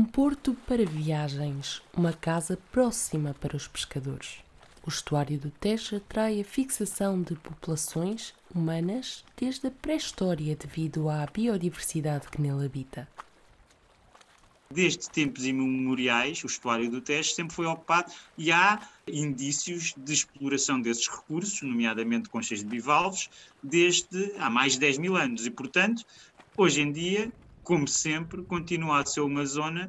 Um porto para viagens, uma casa próxima para os pescadores. O estuário do Tejo atrai a fixação de populações humanas desde a pré-história devido à biodiversidade que nele habita. Desde tempos imemoriais, o estuário do Tejo sempre foi ocupado e há indícios de exploração desses recursos, nomeadamente conchas de bivalves, desde há mais de 10 mil anos. E, portanto, hoje em dia como sempre, continua a ser uma zona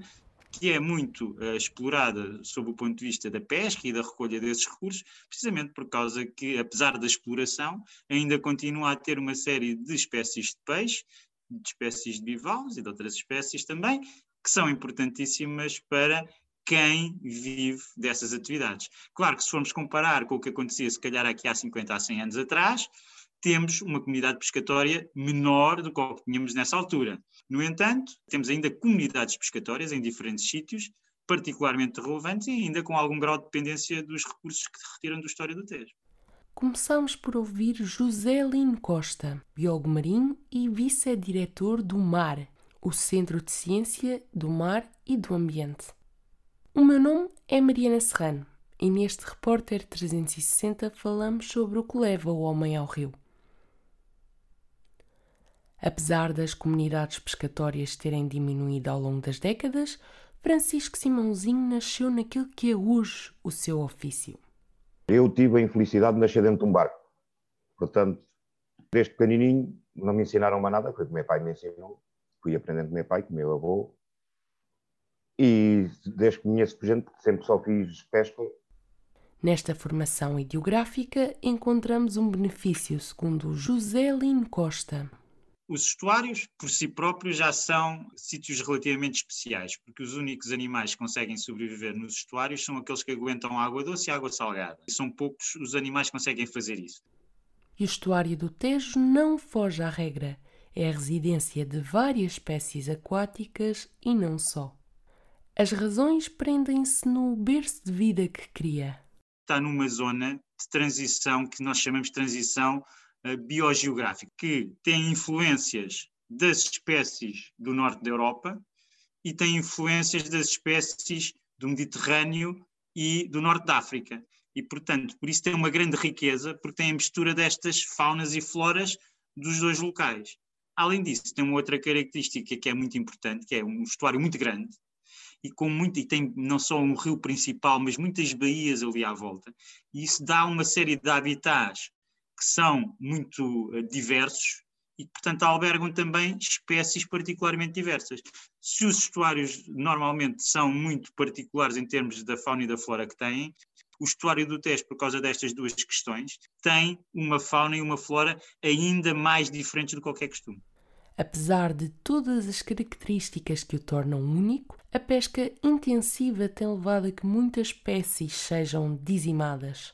que é muito uh, explorada sob o ponto de vista da pesca e da recolha desses recursos, precisamente por causa que, apesar da exploração, ainda continua a ter uma série de espécies de peixe, de espécies de bivalves e de outras espécies também, que são importantíssimas para quem vive dessas atividades. Claro que se formos comparar com o que acontecia se calhar aqui há 50 a 100 anos atrás, temos uma comunidade pescatória menor do que tínhamos nessa altura. No entanto, temos ainda comunidades pescatórias em diferentes sítios, particularmente relevantes e ainda com algum grau de dependência dos recursos que retiram da história do Tejo. Começamos por ouvir José Lino Costa, biólogo marinho e vice-diretor do MAR, o Centro de Ciência do Mar e do Ambiente. O meu nome é Mariana Serrano e neste Repórter 360 falamos sobre o que leva o homem ao rio. Apesar das comunidades pescatórias terem diminuído ao longo das décadas, Francisco Simãozinho nasceu naquilo que é hoje o seu ofício. Eu tive a infelicidade de nascer dentro de um barco. Portanto, desde pequenininho não me ensinaram mais nada, foi o que meu pai me ensinou. Fui aprendendo com meu pai, com meu avô. E desde que conheço gente, sempre só fiz pesca. Nesta formação ideográfica encontramos um benefício, segundo José Lino Costa. Os estuários, por si próprios, já são sítios relativamente especiais, porque os únicos animais que conseguem sobreviver nos estuários são aqueles que aguentam água doce e água salgada. E são poucos os animais que conseguem fazer isso. E o estuário do Tejo não foge à regra. É a residência de várias espécies aquáticas e não só. As razões prendem-se no berço de vida que cria. Está numa zona de transição que nós chamamos de transição biogeográfico, que tem influências das espécies do norte da Europa e tem influências das espécies do Mediterrâneo e do norte da África. E, portanto, por isso tem uma grande riqueza, porque tem a mistura destas faunas e floras dos dois locais. Além disso, tem uma outra característica que é muito importante, que é um estuário muito grande, e com muito, e tem não só um rio principal, mas muitas baías ali à volta. E isso dá uma série de habitats que são muito uh, diversos e portanto, albergam também espécies particularmente diversas. Se os estuários normalmente são muito particulares em termos da fauna e da flora que têm, o estuário do Tejo, por causa destas duas questões, tem uma fauna e uma flora ainda mais diferentes do que qualquer costume. Apesar de todas as características que o tornam único, a pesca intensiva tem levado a que muitas espécies sejam dizimadas.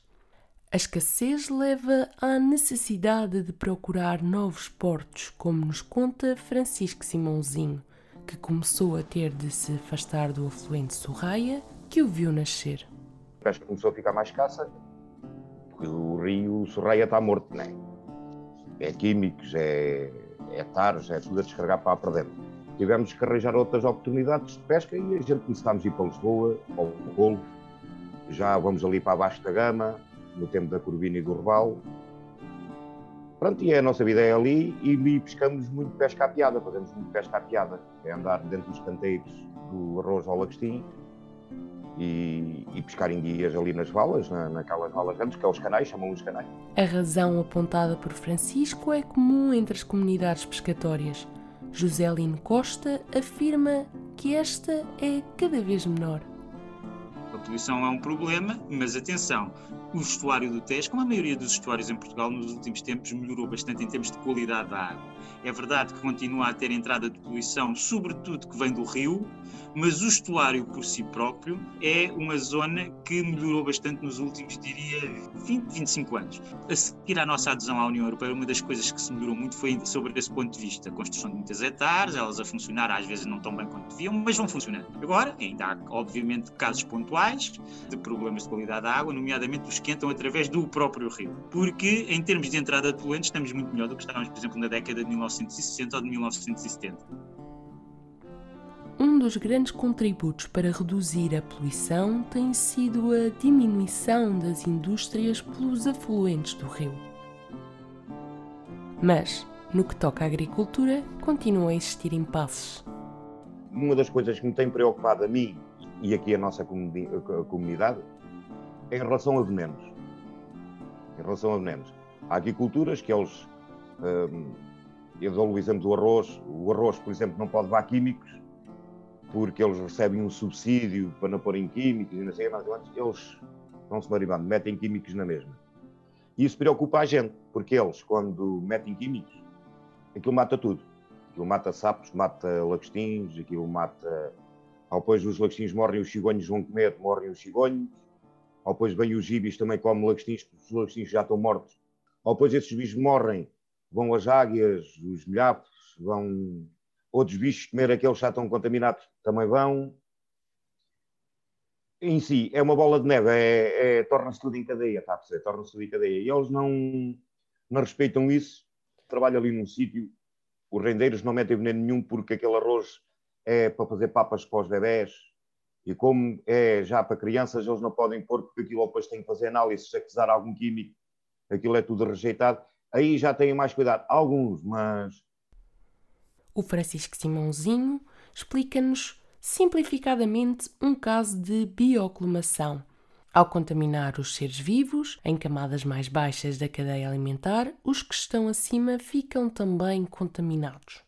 A escassez leva à necessidade de procurar novos portos, como nos conta Francisco Simãozinho, que começou a ter de se afastar do afluente Sorraia, que o viu nascer. A pesca começou a ficar mais escassa, porque o rio Sorraia está morto, não é? É químicos, é, é taros, é tudo a descarregar para, para dentro. Tivemos que arranjar outras oportunidades de pesca e a gente começámos a ir para Lisboa, ao Golfo, já vamos ali para abaixo da Gama, no tempo da Corvina e do Reval. Pronto, e a nossa vida é ali e pescamos muito pesca à piada, fazemos muito pesca à piada, é andar dentro dos canteiros do arroz ao lagostim e, e pescar em guias ali nas valas, na, naquelas valas grandes, que é os canais, chamam os canais. A razão apontada por Francisco é comum entre as comunidades pescatórias. José Lino Costa afirma que esta é cada vez menor. A poluição é um problema, mas atenção, o estuário do Tejo, como a maioria dos estuários em Portugal nos últimos tempos, melhorou bastante em termos de qualidade da água. É verdade que continua a ter entrada de poluição, sobretudo que vem do rio, mas o estuário por si próprio é uma zona que melhorou bastante nos últimos, diria, 20, 25 anos. A seguir à nossa adesão à União Europeia, uma das coisas que se melhorou muito foi sobre esse ponto de vista. A construção de muitas hectares, elas a funcionar às vezes não tão bem quanto deviam, mas vão funcionando. Agora, ainda há, obviamente, casos pontuais de problemas de qualidade da água, nomeadamente os que entram através do próprio rio. Porque, em termos de entrada de poluentes, estamos muito melhor do que estávamos, por exemplo, na década de 1960 ou de 1970. um dos grandes contributos para reduzir a poluição tem sido a diminuição das indústrias pelos afluentes do rio. Mas, no que toca à agricultura, continuam a existir impasses. Uma das coisas que me tem preocupado a mim e aqui a nossa comunidade em relação a venenos. Em relação a venenos. Há aqui culturas que eles, hum, eles valorizamos o arroz. O arroz, por exemplo, não pode levar químicos porque eles recebem um subsídio para não porem químicos e não sei mais eles vão-se maribando, metem químicos na mesma. E isso preocupa a gente, porque eles, quando metem químicos, aquilo mata tudo. Aquilo mata sapos, mata lagostins, aquilo mata. Ao depois os lagostins morrem, os cigões vão comer, morrem os cigões. Ao depois vem os gibis também comem lagostins, porque os lagostins já estão mortos. Ao depois esses bichos morrem, vão as águias, os milhapos, vão outros bichos comer aqueles que já estão contaminados também vão. Em si, é uma bola de neve, é, é torna-se tudo em cadeia, está? Torna-se tudo em cadeia. E eles não, não respeitam isso. Trabalham ali num sítio, os rendeiros não metem veneno nenhum porque aquele arroz é para fazer papas para os bebés. E como é já para crianças, eles não podem pôr, porque aquilo depois tem que fazer análise, se acusar algum químico, aquilo é tudo rejeitado. Aí já têm mais cuidado. Alguns, mas o Francisco Simãozinho explica-nos simplificadamente um caso de bioclimação. Ao contaminar os seres vivos em camadas mais baixas da cadeia alimentar, os que estão acima ficam também contaminados.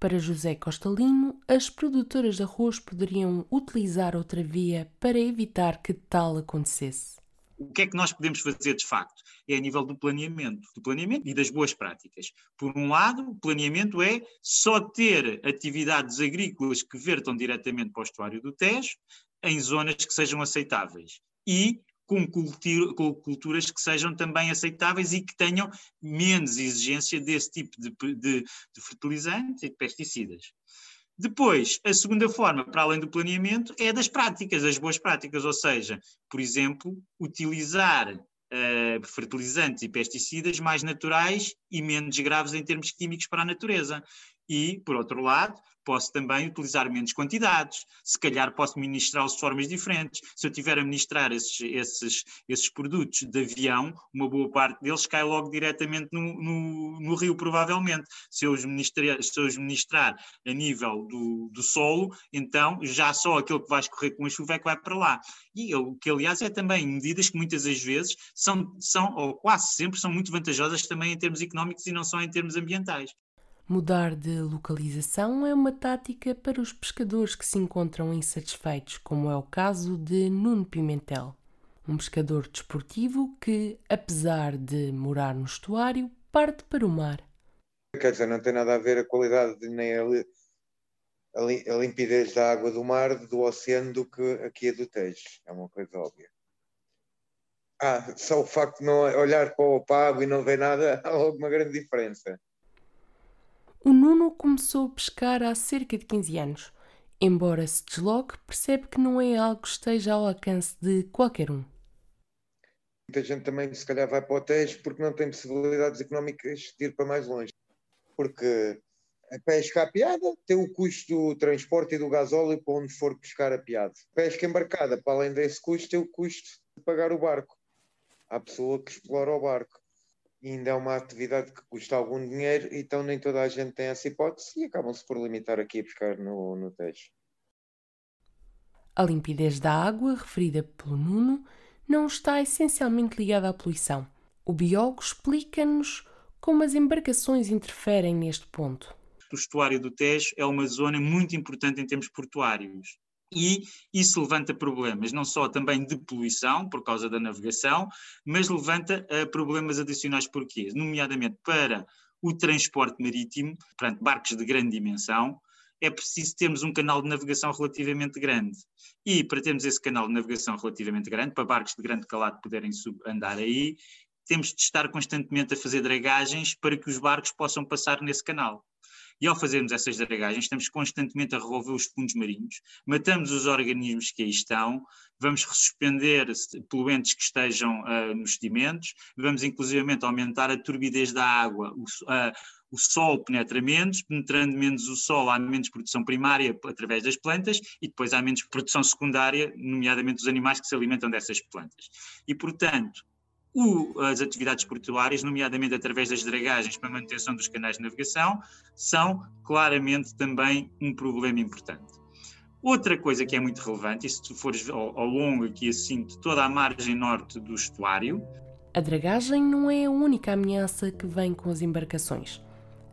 Para José Costalino, as produtoras de arroz poderiam utilizar outra via para evitar que tal acontecesse o que é que nós podemos fazer de facto? É a nível do planeamento, do planeamento e das boas práticas. Por um lado, o planeamento é só ter atividades agrícolas que vertam diretamente para o estuário do Tejo em zonas que sejam aceitáveis e com, culturas que sejam também aceitáveis e que tenham menos exigência desse tipo de, de, de fertilizantes e de pesticidas. Depois, a segunda forma, para além do planeamento, é das práticas, as boas práticas, ou seja, por exemplo, utilizar uh, fertilizantes e pesticidas mais naturais e menos graves em termos químicos para a natureza. E, por outro lado, posso também utilizar menos quantidades, se calhar posso ministrá-los de formas diferentes. Se eu tiver a ministrar esses, esses, esses produtos de avião, uma boa parte deles cai logo diretamente no, no, no rio, provavelmente. Se eu, os ministrar, se eu os ministrar a nível do, do solo, então já só aquilo que vai escorrer com a chuva é que vai para lá. E o que, aliás, é também medidas que muitas das vezes são, são, ou quase sempre, são muito vantajosas também em termos económicos e não só em termos ambientais. Mudar de localização é uma tática para os pescadores que se encontram insatisfeitos, como é o caso de Nuno Pimentel, um pescador desportivo que, apesar de morar no estuário, parte para o mar. Quer dizer, não tem nada a ver a qualidade nem a, a, limpidez da água do mar, do oceano, do que aqui é do Tejo. É uma coisa óbvia. Ah, só o facto de não olhar para o pago e não ver nada há logo uma grande diferença. O Nuno começou a pescar há cerca de 15 anos. Embora se desloque, percebe que não é algo que esteja ao alcance de qualquer um. Muita gente também, se calhar, vai para hotéis porque não tem possibilidades económicas de ir para mais longe. Porque a pesca à piada tem o custo do transporte e do gasóleo para onde for pescar a piada. Pesca embarcada, para além desse custo, tem o custo de pagar o barco. Há pessoa que explora o barco ainda é uma atividade que custa algum dinheiro, então nem toda a gente tem essa hipótese e acabam-se por limitar aqui a buscar no, no Tejo. A limpidez da água, referida pelo Nuno, não está essencialmente ligada à poluição. O biólogo explica-nos como as embarcações interferem neste ponto. O estuário do Tejo é uma zona muito importante em termos portuários e isso levanta problemas, não só também de poluição, por causa da navegação, mas levanta uh, problemas adicionais porquê? Nomeadamente para o transporte marítimo, portanto, barcos de grande dimensão, é preciso termos um canal de navegação relativamente grande. E para termos esse canal de navegação relativamente grande, para barcos de grande calado poderem andar aí, temos de estar constantemente a fazer dragagens para que os barcos possam passar nesse canal. E ao fazermos essas dragagens, estamos constantemente a revolver os fundos marinhos, matamos os organismos que aí estão, vamos suspender poluentes que estejam uh, nos sedimentos, vamos inclusivamente aumentar a turbidez da água, o, uh, o sol penetra menos, penetrando menos o sol, há menos produção primária através das plantas e depois há menos produção secundária, nomeadamente os animais que se alimentam dessas plantas. E, portanto, o, as atividades portuárias, nomeadamente através das dragagens para a manutenção dos canais de navegação, são claramente também um problema importante. Outra coisa que é muito relevante, e se tu fores ao, ao longo aqui assim de toda a margem norte do estuário, a dragagem não é a única ameaça que vem com as embarcações.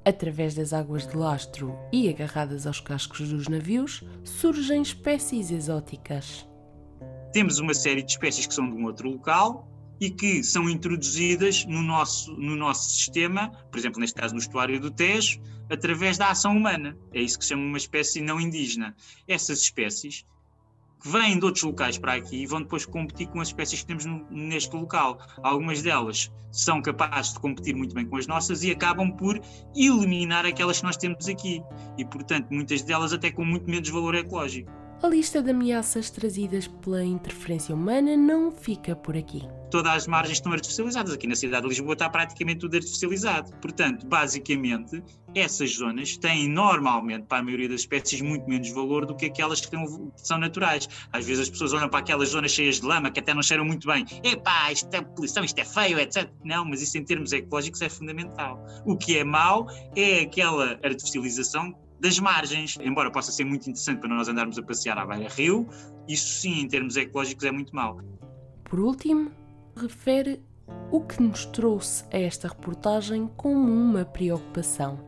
Através das águas de lastro e agarradas aos cascos dos navios, surgem espécies exóticas. Temos uma série de espécies que são de um outro local e que são introduzidas no nosso, no nosso sistema, por exemplo, neste caso no estuário do Tejo, através da ação humana. É isso que se chama uma espécie não indígena. Essas espécies que vêm de outros locais para aqui e vão depois competir com as espécies que temos neste local. Algumas delas são capazes de competir muito bem com as nossas e acabam por eliminar aquelas que nós temos aqui. E, portanto, muitas delas até com muito menos valor ecológico. A lista de ameaças trazidas pela interferência humana não fica por aqui. Todas as margens estão artificializadas. Aqui na cidade de Lisboa está praticamente tudo artificializado. Portanto, basicamente, essas zonas têm normalmente, para a maioria das espécies, muito menos valor do que aquelas que, são naturais. Às vezes as pessoas olham para aquelas zonas cheias de lama que até não cheiram muito bem. Epá, isto é poluição, isto é feio, etc. Não, mas isso em termos ecológicos é fundamental. O que é mau é aquela artificialização das margens, embora possa ser muito interessante para nós andarmos a passear à beira-rio, isso sim, em termos ecológicos, é muito mau. Por último, refere o que nos trouxe a esta reportagem como uma preocupação.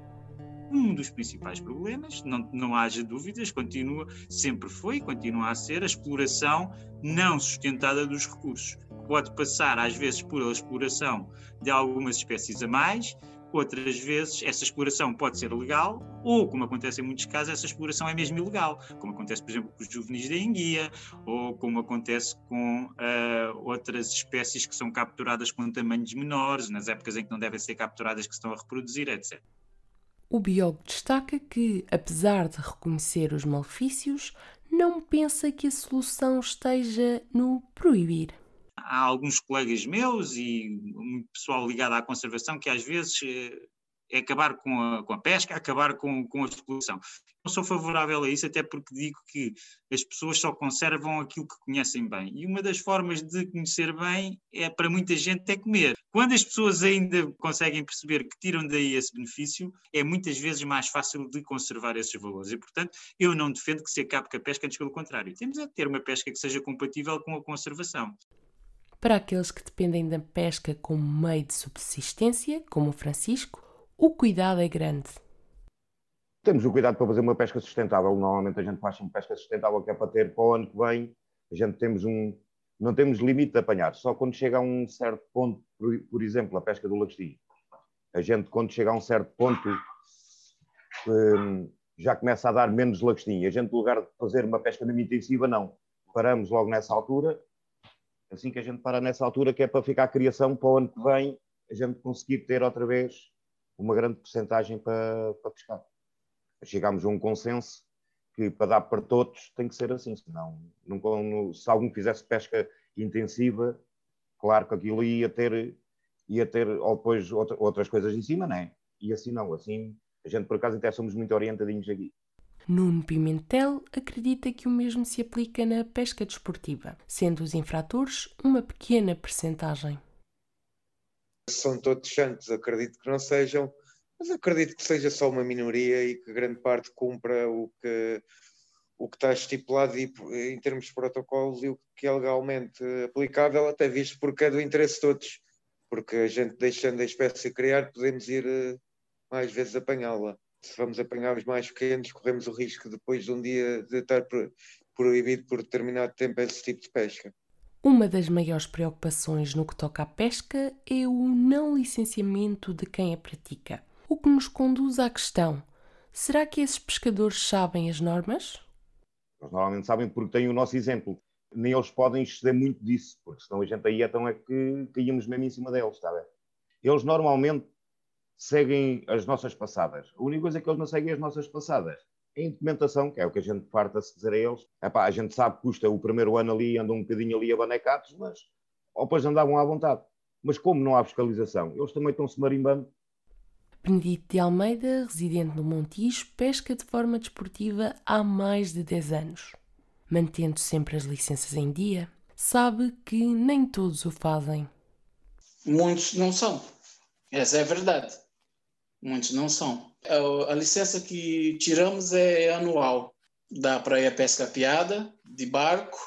Um dos principais problemas, não, não haja dúvidas, continua, sempre foi e continua a ser a exploração não sustentada dos recursos. Pode passar, às vezes, por a exploração de algumas espécies a mais, Outras vezes, essa exploração pode ser legal, ou, como acontece em muitos casos, essa exploração é mesmo ilegal, como acontece, por exemplo, com os juvenis da enguia, ou como acontece com uh, outras espécies que são capturadas com tamanhos menores, nas épocas em que não devem ser capturadas, que estão a reproduzir, etc. O biólogo destaca que, apesar de reconhecer os malefícios, não pensa que a solução esteja no proibir há alguns colegas meus e muito pessoal ligado à conservação que às vezes eh, é acabar com a, com a pesca, acabar com, com a exploração. Não sou favorável a isso, até porque digo que as pessoas só conservam aquilo que conhecem bem. E uma das formas de conhecer bem é para muita gente é comer. Quando as pessoas ainda conseguem perceber que tiram daí esse benefício, é muitas vezes mais fácil de conservar esses valores. E, portanto, eu não defendo que se acabe com a pesca, antes pelo contrário. Temos é de ter uma pesca que seja compatível com a conservação. Para aqueles que dependem da pesca como meio de subsistência, como o Francisco, o cuidado é grande. Temos o cuidado para fazer uma pesca sustentável. Normalmente a gente faz uma pesca sustentável que é para ter para o ano que vem. A gente temos um, não temos limite de apanhar. Só quando chega a um certo ponto, por, por exemplo, a pesca do lagastinho. A gente, quando chega a um certo ponto, um, já começa a dar menos lagastinho. A gente, no lugar de fazer uma pesca muito intensiva, não. Paramos logo nessa altura assim que a gente para nessa altura, que é para ficar a criação para o ano que vem, a gente conseguir ter outra vez uma grande porcentagem para, para pescar. Chegámos a um consenso que para dar para todos tem que ser assim, senão não, se algum fizesse pesca intensiva, claro que aquilo ia ter, ia ter ou depois outra, outras coisas em cima, não é? E assim não, assim a gente por acaso até somos muito orientadinhos aqui. Nuno Pimentel acredita que o mesmo se aplica na pesca desportiva, sendo os infratores uma pequena percentagem. São todos santos, acredito que não sejam, mas acredito que seja só uma minoria e que grande parte cumpra o que, o que está estipulado e, em termos de protocolos e o que é legalmente aplicável, até visto porque é do interesse de todos, porque a gente deixando a espécie criar podemos ir eh, mais vezes apanhá-la se vamos apanhar os mais pequenos, corremos o risco depois de um dia de estar proibido por determinado tempo esse tipo de pesca. Uma das maiores preocupações no que toca à pesca é o não licenciamento de quem a pratica. O que nos conduz à questão: será que esses pescadores sabem as normas? Eles normalmente sabem porque têm o nosso exemplo. Nem eles podem exceder muito disso, porque senão a gente aí então é que caímos mesmo em cima deles, está bem? Eles normalmente seguem as nossas passadas. A única coisa é que eles não seguem as nossas passadas. A implementação, que é o que a gente farta-se dizer a eles, epá, a gente sabe que custa o primeiro ano ali, andam um bocadinho ali a banecados, mas ou depois andavam à vontade. Mas como não há fiscalização, eles também estão-se marimbando. Benedito de Almeida, residente no Montijo, pesca de forma desportiva há mais de 10 anos. Mantendo sempre as licenças em dia, sabe que nem todos o fazem. Muitos não são. Essa é a verdade. Muitos não são. A, a licença que tiramos é anual. Dá para ir a pesca piada, de barco,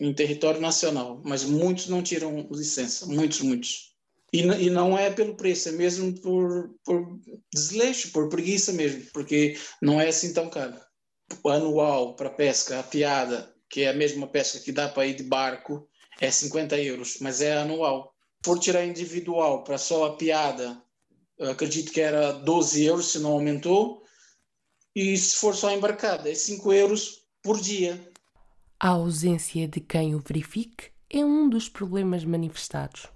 em território nacional. Mas muitos não tiram licença. Muitos, muitos. E, e não é pelo preço, é mesmo por, por desleixo, por preguiça mesmo, porque não é assim tão caro. Anual para pesca, a piada, que é a mesma pesca que dá para ir de barco, é 50 euros, mas é anual. Por tirar individual para só a piada, acredito que era 12 euros, se não aumentou. E se for só embarcada, é 5 euros por dia. A ausência de quem o verifique é um dos problemas manifestados.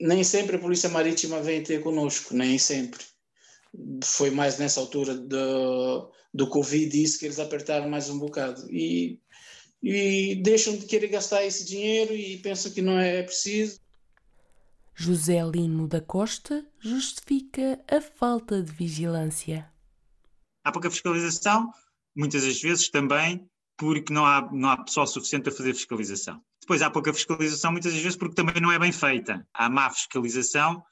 Nem sempre a Polícia Marítima vem ter conosco, nem sempre. Foi mais nessa altura do, do Covid isso que eles apertaram mais um bocado. E, e deixam de querer gastar esse dinheiro e pensam que não é preciso. José Lino da Costa justifica a falta de vigilância. Há pouca fiscalização, muitas das vezes também porque não há, não há pessoal suficiente a fazer fiscalização. Depois há pouca fiscalização, muitas das vezes porque também não é bem feita. Há má fiscalização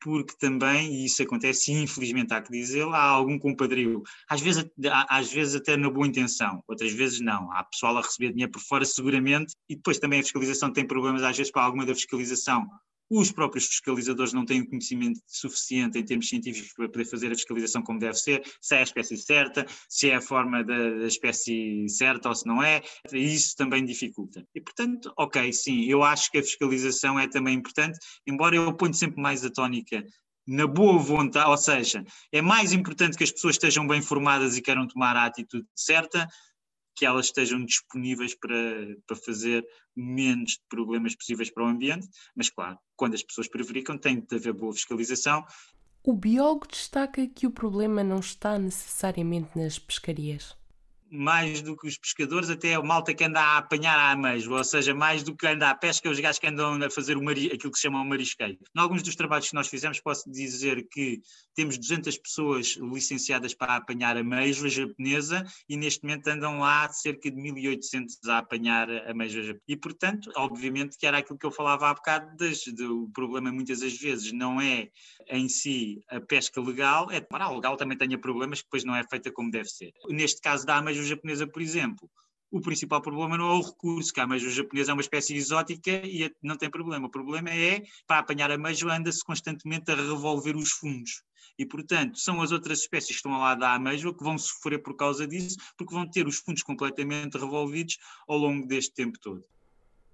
porque também, e isso acontece, infelizmente há que dizê-lo, há algum compadrio. Às vezes, às vezes até na boa intenção, outras vezes não. Há pessoal a receber dinheiro por fora seguramente, e depois também a fiscalização tem problemas às vezes para alguma da fiscalização os próprios fiscalizadores não têm conhecimento suficiente em termos científicos para poder fazer a fiscalização como deve ser, se é a espécie certa, se é a forma da, da espécie certa ou se não é, isso também dificulta. E portanto, ok, sim, eu acho que a fiscalização é também importante, embora eu ponha sempre mais a tónica na boa vontade, ou seja, é mais importante que as pessoas estejam bem formadas e queiram tomar a atitude certa que elas estejam disponíveis para, para fazer menos problemas possíveis para o ambiente, mas claro, quando as pessoas prevaricam, tem de haver boa fiscalização. O biólogo destaca que o problema não está necessariamente nas pescarias mais do que os pescadores, até a malta que anda a apanhar a ameijo, ou seja, mais do que anda à pesca, os gajos que andam a fazer o mari, aquilo que se chama o marisqueiro. Em alguns dos trabalhos que nós fizemos, posso dizer que temos 200 pessoas licenciadas para apanhar a ameijoa japonesa e neste momento andam lá cerca de 1800 a apanhar a ameijoa japonesa. E, portanto, obviamente que era aquilo que eu falava há bocado, das, do problema muitas das vezes não é em si a pesca legal, é para legal também tenha problemas que depois não é feita como deve ser. Neste caso da ameijoa japonesa, por exemplo, o principal problema não é o recurso, que a ameijoa japonesa é uma espécie exótica e não tem problema. O problema é, para apanhar a ameijoa, anda-se constantemente a revolver os fundos. E, portanto, são as outras espécies que estão ao lado da ameijoa que vão sofrer por causa disso, porque vão ter os fundos completamente revolvidos ao longo deste tempo todo.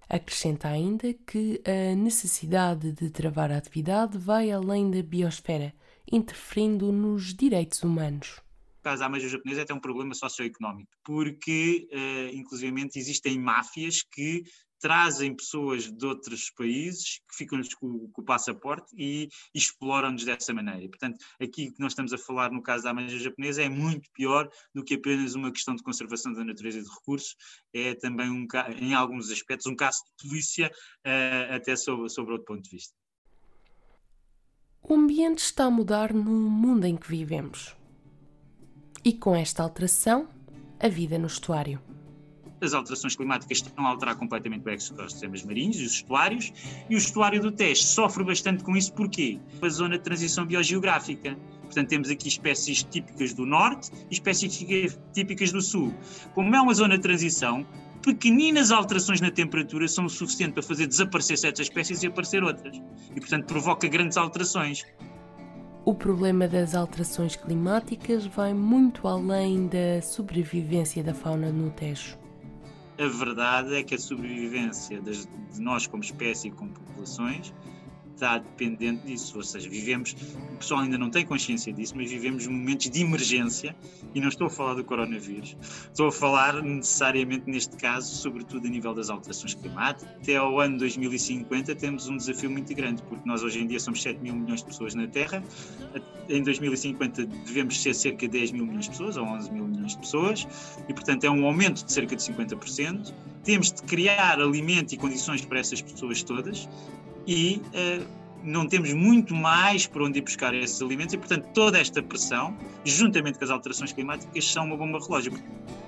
Acrescenta ainda que a necessidade de travar a atividade vai além da biosfera, interferindo nos direitos humanos caso da ameijoa japonesa é até um problema socioeconómico, porque, uh, inclusivamente, existem máfias que trazem pessoas de outros países que ficam-lhes com, com, o passaporte e, e exploram-nos dessa maneira. Portanto, aqui que nós estamos a falar no caso da ameijoa japonesa é muito pior do que apenas uma questão de conservação da natureza e de recursos, é também, um, em alguns aspectos, um caso de polícia, uh, até sobre, sobre outro ponto de vista. O ambiente está a mudar no mundo em que vivemos e com esta alteração, a vida no estuário. As alterações climáticas estão a alterar completamente o ecossistemas marinhos e os estuários, e o estuário do Tejo sofre bastante com isso, porquê? A zona de transição biogeográfica. Portanto, temos aqui espécies típicas do norte e espécies típicas do sul. Como é uma zona de transição, pequeninas alterações na temperatura são o suficiente para fazer desaparecer certas espécies e aparecer outras. E, portanto, provoca grandes alterações. O problema das alterações climáticas vai muito além da sobrevivência da fauna no Tejo. A verdade é que a sobrevivência de nós como espécie e como populações está dependente disso. Ou seja, vivemos, o pessoal ainda não tem consciência disso, mas vivemos momentos de emergência, e não estou a falar do coronavírus, estou a falar necessariamente neste caso, sobretudo a nível das alterações climáticas. Até ao ano 2050 temos um desafio muito grande, porque nós hoje em dia somos 7 mil milhões de pessoas na Terra, em 2050 devemos ser cerca de 10 mil milhões de pessoas, ou 11 mil milhões de pessoas, e portanto é um aumento de cerca de 50%. Temos de criar alimento e condições para essas pessoas todas, e uh, não temos muito mais por onde ir buscar esses alimentos e, portanto, toda esta pressão, juntamente com as alterações climáticas, são uma bomba relógio.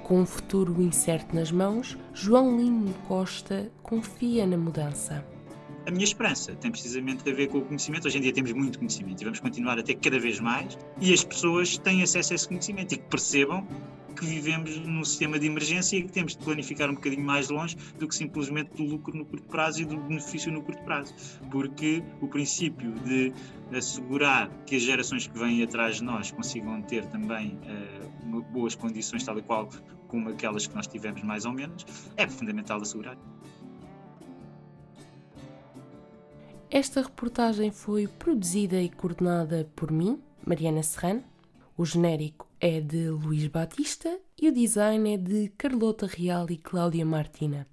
Com um futuro incerto nas mãos, João Lino Costa confia na mudança. A minha esperança tem precisamente a ver com o conhecimento. Hoje em dia temos muito conhecimento e vamos continuar a ter cada vez mais, e as pessoas têm acesso a esse conhecimento e que percebam que vivemos num sistema de emergência e que temos de planificar um bocadinho mais longe do que simplesmente do lucro no curto prazo e do benefício no curto prazo. Porque o princípio de assegurar que as gerações que vêm atrás de nós consigam ter também uh, boas condições, tal e qual como aquelas que nós tivemos, mais ou menos, é fundamental assegurar. Esta reportagem foi produzida e coordenada por mim, Mariana Serrano. O genérico é de Luís Batista e o design é de Carlota Real e Cláudia Martina.